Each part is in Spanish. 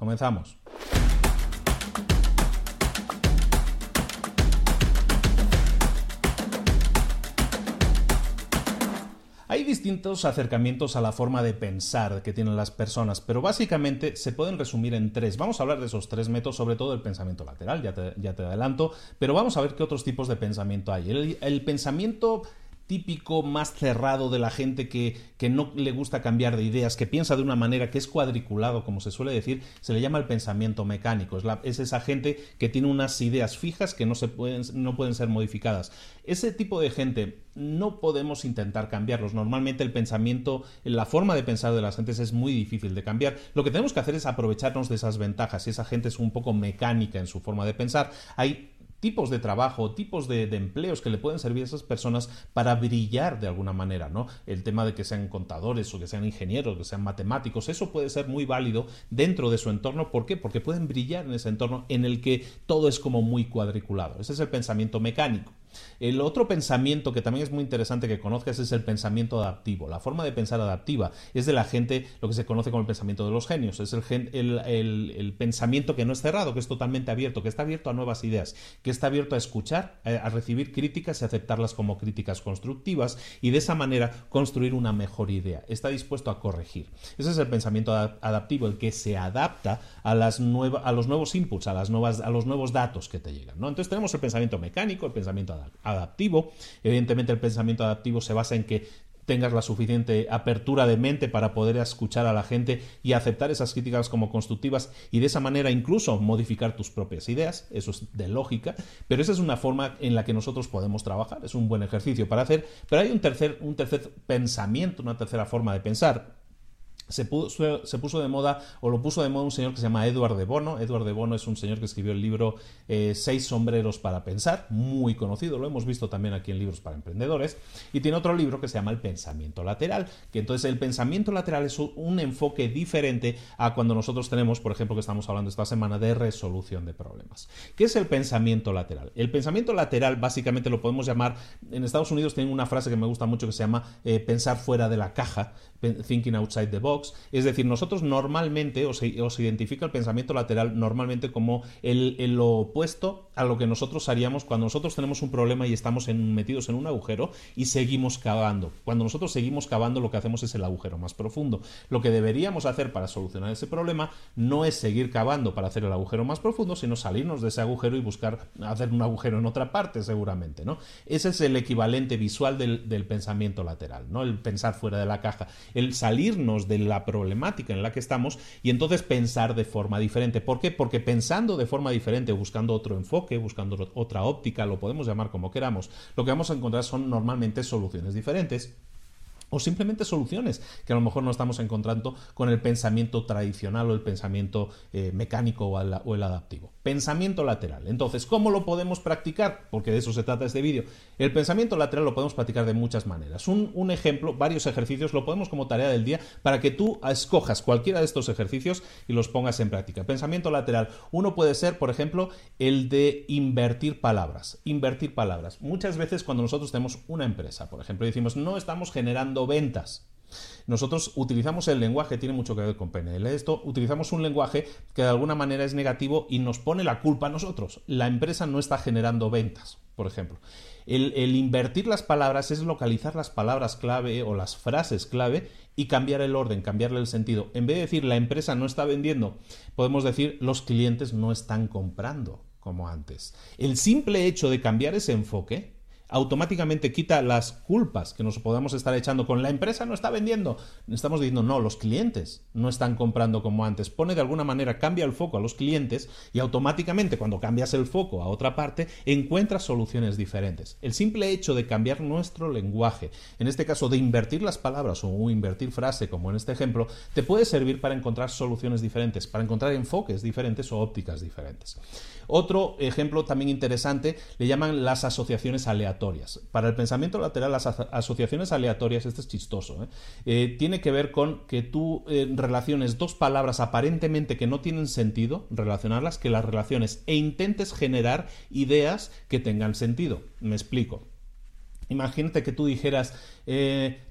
Comenzamos. Hay distintos acercamientos a la forma de pensar que tienen las personas, pero básicamente se pueden resumir en tres. Vamos a hablar de esos tres métodos, sobre todo el pensamiento lateral, ya te, adelanto, pero vamos a ver qué otros tipos de pensamiento hay. El pensamiento típico más cerrado de la gente que, que, no le gusta cambiar de ideas, que piensa de una manera que es cuadriculado, como se suele decir, se le llama el pensamiento mecánico. Es, es esa gente que tiene unas ideas fijas que no, se pueden, no pueden ser modificadas. Ese tipo de gente no podemos intentar cambiarlos. Normalmente el pensamiento, la forma de pensar de las gentes es muy difícil de cambiar. Lo que tenemos que hacer es aprovecharnos de esas ventajas. Si esa gente es un poco mecánica en su forma de pensar, hay tipos de trabajo, tipos de, empleos que le pueden servir a esas personas para brillar de alguna manera, ¿no? El tema de que sean contadores o que sean ingenieros, que sean matemáticos, eso puede ser muy válido dentro de su entorno. ¿Por qué? Porque pueden brillar en ese entorno en el que todo es como muy cuadriculado. Ese es el pensamiento mecánico. El otro pensamiento que también es muy interesante que conozcas es el pensamiento adaptivo. La forma de pensar adaptiva es de la gente, lo que se conoce como el pensamiento de los genios. Es el, pensamiento que no es cerrado, que es totalmente abierto, que está abierto a nuevas ideas, que está abierto a escuchar, a, recibir críticas y aceptarlas como críticas constructivas y de esa manera construir una mejor idea. Está dispuesto a corregir. Ese es el pensamiento adaptivo, el que se adapta a, las a los nuevos inputs, a, las nuevas, a los nuevos datos que te llegan. ¿no? Entonces tenemos el pensamiento mecánico, el pensamiento adaptivo. Evidentemente el pensamiento adaptivo se basa en que tengas la suficiente apertura de mente para poder escuchar a la gente y aceptar esas críticas como constructivas y de esa manera incluso modificar tus propias ideas, eso es de lógica, pero esa es una forma en la que nosotros podemos trabajar, es un buen ejercicio para hacer, pero hay un tercer, un tercer pensamiento, una tercera forma de pensar se puso, de moda, o lo puso de moda un señor que se llama Edward de Bono. Edward de Bono es un señor que escribió el libro eh, Seis sombreros para pensar, muy conocido, lo hemos visto también aquí en libros para emprendedores. Y tiene otro libro que se llama El pensamiento lateral, que entonces el pensamiento lateral es un enfoque diferente a cuando nosotros tenemos, por ejemplo, que estamos hablando esta semana de resolución de problemas. ¿Qué es el pensamiento lateral? El pensamiento lateral básicamente lo podemos llamar, en Estados Unidos tienen una frase que me gusta mucho que se llama eh, pensar fuera de la caja, thinking outside the box es decir, nosotros normalmente os, identifica el pensamiento lateral normalmente como el, lo opuesto a lo que nosotros haríamos cuando nosotros tenemos un problema y estamos metidos en un agujero y seguimos cavando. Cuando nosotros seguimos cavando lo que hacemos es el agujero más profundo. Lo que deberíamos hacer para solucionar ese problema no es seguir cavando para hacer el agujero más profundo, sino salirnos de ese agujero y buscar hacer un agujero en otra parte seguramente, ¿no? Ese es el equivalente visual del, del pensamiento lateral, ¿no? El pensar fuera de la caja, el salirnos del la problemática en la que estamos y entonces pensar de forma diferente. ¿Por qué? Porque pensando de forma diferente, buscando otro enfoque, buscando otra óptica, lo podemos llamar como queramos, lo que vamos a encontrar son normalmente soluciones diferentes o simplemente soluciones que a lo mejor no estamos encontrando con el pensamiento tradicional o el pensamiento eh, mecánico o el, adaptivo. Pensamiento lateral. Entonces, ¿cómo lo podemos practicar? Porque de eso se trata este vídeo. El pensamiento lateral lo podemos practicar de muchas maneras. Un, un, ejemplo, varios ejercicios, lo podemos como tarea del día para que tú escojas cualquiera de estos ejercicios y los pongas en práctica. Pensamiento lateral. Uno puede ser, por ejemplo, el de invertir palabras. Invertir palabras. Muchas veces cuando nosotros tenemos una empresa, por ejemplo, decimos, no estamos generando ventas. Nosotros utilizamos el lenguaje, tiene mucho que ver con PNL. Esto utilizamos un lenguaje que de alguna manera es negativo y nos pone la culpa a nosotros. La empresa no está generando ventas, por ejemplo. El, invertir las palabras es localizar las palabras clave o las frases clave y cambiar el orden, cambiarle el sentido. En vez de decir la empresa no está vendiendo, podemos decir los clientes no están comprando como antes. El simple hecho de cambiar ese enfoque automáticamente quita las culpas que nos podamos estar echando con la empresa no está vendiendo. Estamos diciendo, no, los clientes no están comprando como antes. Pone de alguna manera, cambia el foco a los clientes y automáticamente cuando cambias el foco a otra parte, encuentras soluciones diferentes. El simple hecho de cambiar nuestro lenguaje, en este caso de invertir las palabras o invertir frase, como en este ejemplo, te puede servir para encontrar soluciones diferentes, para encontrar enfoques diferentes o ópticas diferentes. Otro ejemplo también interesante le llaman las asociaciones aleatorias. Para el pensamiento lateral, las asociaciones aleatorias, este es chistoso, ¿eh? Eh, tiene que ver con que tú eh, relaciones dos palabras aparentemente que no tienen sentido, relacionarlas, que las relaciones e intentes generar ideas que tengan sentido. Me explico. Imagínate que tú dijeras,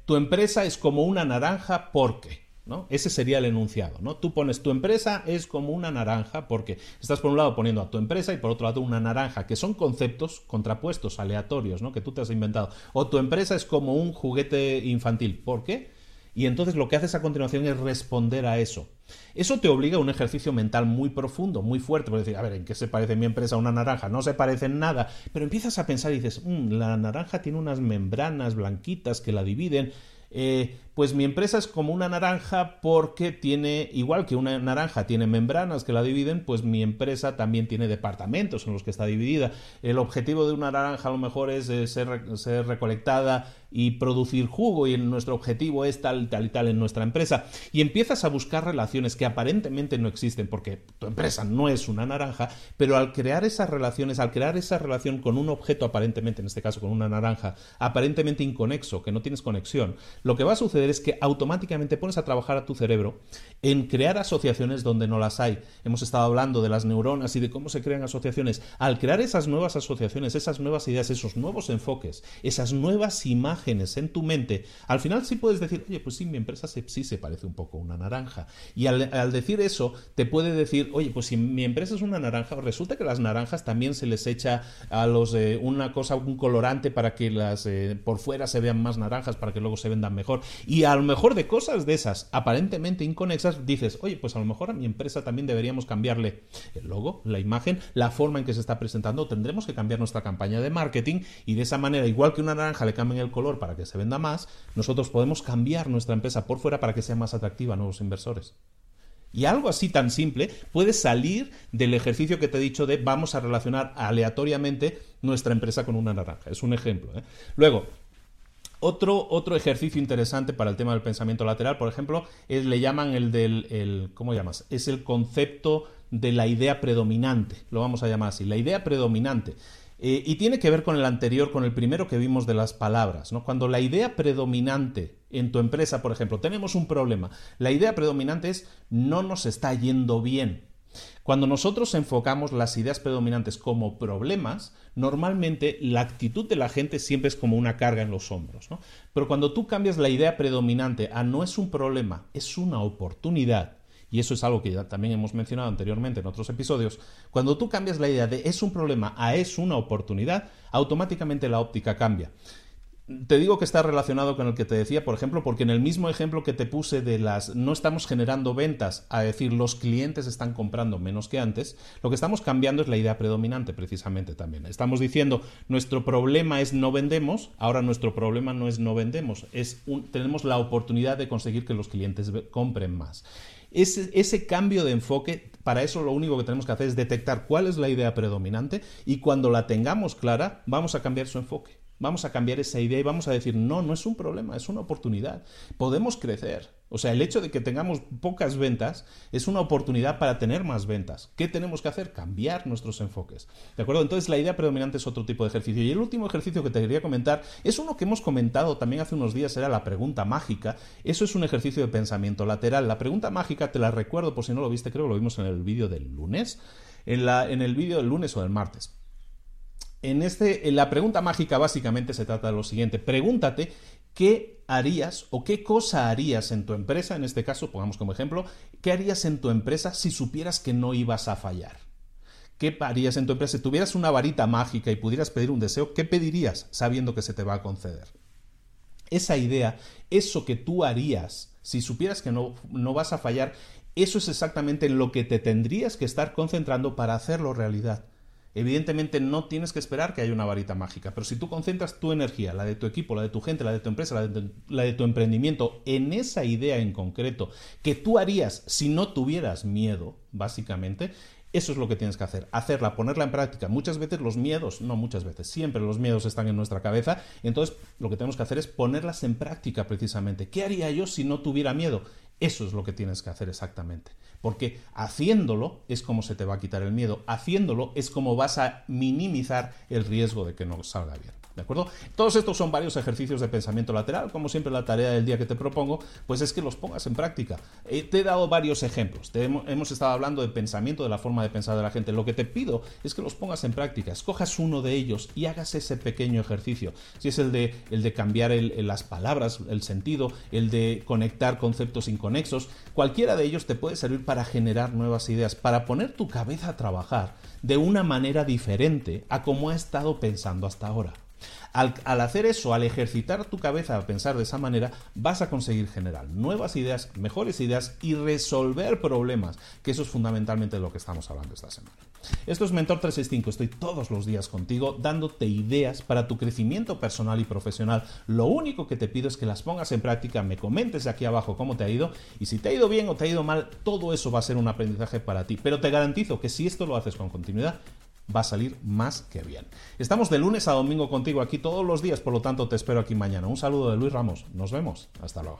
tu empresa es como una naranja porque ese sería el enunciado, ¿no? Tú pones tu empresa es como una naranja porque estás por un lado poniendo a tu empresa y por otro lado una naranja, que son conceptos contrapuestos, aleatorios, ¿no? Que tú te has inventado. O tu empresa es como un juguete infantil. ¿Por qué? Y entonces lo que haces a continuación es responder a eso. Eso te obliga a un ejercicio mental muy profundo, muy fuerte, por decir, a ver, ¿en qué se parece mi empresa a una naranja? No se parece en nada, pero empiezas a pensar y dices, mm, la naranja tiene unas membranas blanquitas que la dividen. Eh, pues mi empresa es como una naranja porque tiene, igual que una naranja tiene membranas que la dividen, pues mi empresa también tiene departamentos en los que está dividida. El objetivo de una naranja a lo mejor es eh, ser, ser recolectada y producir jugo y nuestro objetivo es tal, tal y tal en nuestra empresa. Y empiezas a buscar relaciones que aparentemente no existen porque tu empresa no es una naranja, pero al crear esas relaciones, al crear esa relación con un objeto aparentemente, en este caso con una naranja, aparentemente inconexo, que no tienes conexión, lo que va a suceder es que automáticamente pones a trabajar a tu cerebro en crear asociaciones donde no las hay. Hemos estado hablando de las neuronas y de cómo se crean asociaciones. Al crear esas nuevas asociaciones, esas nuevas ideas, esos nuevos enfoques, esas nuevas imágenes en tu mente, al final sí puedes decir, oye, pues sí, mi empresa sí se parece un poco a una naranja. Y al, decir eso, te puede decir, oye, pues si mi empresa es una naranja, resulta que las naranjas también se les echa a los eh, una cosa, un colorante para que las eh, por fuera se vean más naranjas, para que luego se vendan mejor. Y a lo mejor de cosas de esas aparentemente inconexas dices, oye, pues a lo mejor a mi empresa también deberíamos cambiarle el logo, la imagen, la forma en que se está presentando, tendremos que cambiar nuestra campaña de marketing y de esa manera, igual que una naranja le cambien el color para que se venda más, nosotros podemos cambiar nuestra empresa por fuera para que sea más atractiva a nuevos inversores. Y algo así tan simple puede salir del ejercicio que te he dicho de vamos a relacionar aleatoriamente nuestra empresa con una naranja. Es un ejemplo. ¿eh? Luego, otro, otro, ejercicio interesante para el tema del pensamiento lateral, por ejemplo, es, le llaman el del, el, ¿cómo llamas? Es el concepto de la idea predominante, lo vamos a llamar así, la idea predominante. Eh, y tiene que ver con el anterior, con el primero que vimos de las palabras. ¿no? Cuando la idea predominante en tu empresa, por ejemplo, tenemos un problema, la idea predominante es no nos está yendo bien. Cuando nosotros enfocamos las ideas predominantes como problemas, normalmente la actitud de la gente siempre es como una carga en los hombros. ¿no? Pero cuando tú cambias la idea predominante a no es un problema, es una oportunidad, y eso es algo que ya también hemos mencionado anteriormente en otros episodios, cuando tú cambias la idea de es un problema a es una oportunidad, automáticamente la óptica cambia. Te digo que está relacionado con el que te decía, por ejemplo, porque en el mismo ejemplo que te puse de las no estamos generando ventas, a decir los clientes están comprando menos que antes, lo que estamos cambiando es la idea predominante precisamente también. Estamos diciendo nuestro problema es no vendemos, ahora nuestro problema no es no vendemos, es tenemos la oportunidad de conseguir que los clientes compren más. Ese, ese cambio de enfoque, para eso lo único que tenemos que hacer es detectar cuál es la idea predominante y cuando la tengamos clara, vamos a cambiar su enfoque Vamos a cambiar esa idea y vamos a decir, no, no es un problema, es una oportunidad. Podemos crecer. O sea, el hecho de que tengamos pocas ventas es una oportunidad para tener más ventas. ¿Qué tenemos que hacer? Cambiar nuestros enfoques. ¿De acuerdo? Entonces la idea predominante es otro tipo de ejercicio. Y el último ejercicio que te quería comentar es uno que hemos comentado también hace unos días, era la pregunta mágica. Eso es un ejercicio de pensamiento lateral. La pregunta mágica, te la recuerdo por si no lo viste, creo que lo vimos en el vídeo del lunes. En, en el vídeo del lunes o del martes. En, este, en la pregunta mágica básicamente se trata de lo siguiente. Pregúntate qué harías o qué cosa harías en tu empresa, en este caso, pongamos como ejemplo, qué harías en tu empresa si supieras que no ibas a fallar. ¿Qué harías en tu empresa? Si tuvieras una varita mágica y pudieras pedir un deseo, ¿qué pedirías sabiendo que se te va a conceder? Esa idea, eso que tú harías si supieras que no, no vas a fallar, eso es exactamente en lo que te tendrías que estar concentrando para hacerlo realidad. Evidentemente no tienes que esperar que haya una varita mágica, pero si tú concentras tu energía, la de tu equipo, la de tu gente, la de tu empresa, la de tu, emprendimiento, en esa idea en concreto que tú harías si no tuvieras miedo, básicamente, eso es lo que tienes que hacer, hacerla, ponerla en práctica. Muchas veces los miedos, no muchas veces, siempre los miedos están en nuestra cabeza, entonces lo que tenemos que hacer es ponerlas en práctica precisamente. ¿Qué haría yo si no tuviera miedo? Eso es lo que tienes que hacer exactamente. Porque haciéndolo es como se te va a quitar el miedo. Haciéndolo es como vas a minimizar el riesgo de que no salga bien. ¿De acuerdo? Todos estos son varios ejercicios de pensamiento lateral. Como siempre, la tarea del día que te propongo, pues es que los pongas en práctica. Eh, te he dado varios ejemplos. hemos, estado hablando de pensamiento, de la forma de pensar de la gente. Lo que te pido es que los pongas en práctica. Escojas uno de ellos y hagas ese pequeño ejercicio. Si es el de, el de cambiar las palabras, el sentido, el de conectar conceptos inconexos, cualquiera de ellos te puede servir para generar nuevas ideas, para poner tu cabeza a trabajar de una manera diferente a como ha estado pensando hasta ahora. Al, hacer eso, al ejercitar tu cabeza a pensar de esa manera, vas a conseguir generar nuevas ideas, mejores ideas y resolver problemas, que eso es fundamentalmente lo que estamos hablando esta semana. Esto es Mentor 365, estoy todos los días contigo dándote ideas para tu crecimiento personal y profesional. Lo único que te pido es que las pongas en práctica, me comentes aquí abajo cómo te ha ido y si te ha ido bien o te ha ido mal, todo eso va a ser un aprendizaje para ti. Pero te garantizo que si esto lo haces con continuidad, va a salir más que bien. Estamos de lunes a domingo contigo aquí todos los días, por lo tanto te espero aquí mañana. Un saludo de Luis Ramos. Nos vemos. Hasta luego.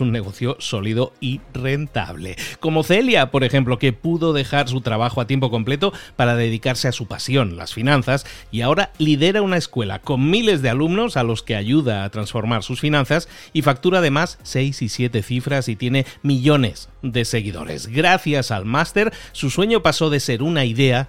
un negocio sólido y rentable. Como Celia, por ejemplo, que pudo dejar su trabajo a tiempo completo para dedicarse a su pasión, las finanzas, y ahora lidera una escuela con miles de alumnos a los que ayuda a transformar sus finanzas y factura además 6 y 7 cifras y tiene millones de seguidores. Gracias al máster, su sueño pasó de ser una idea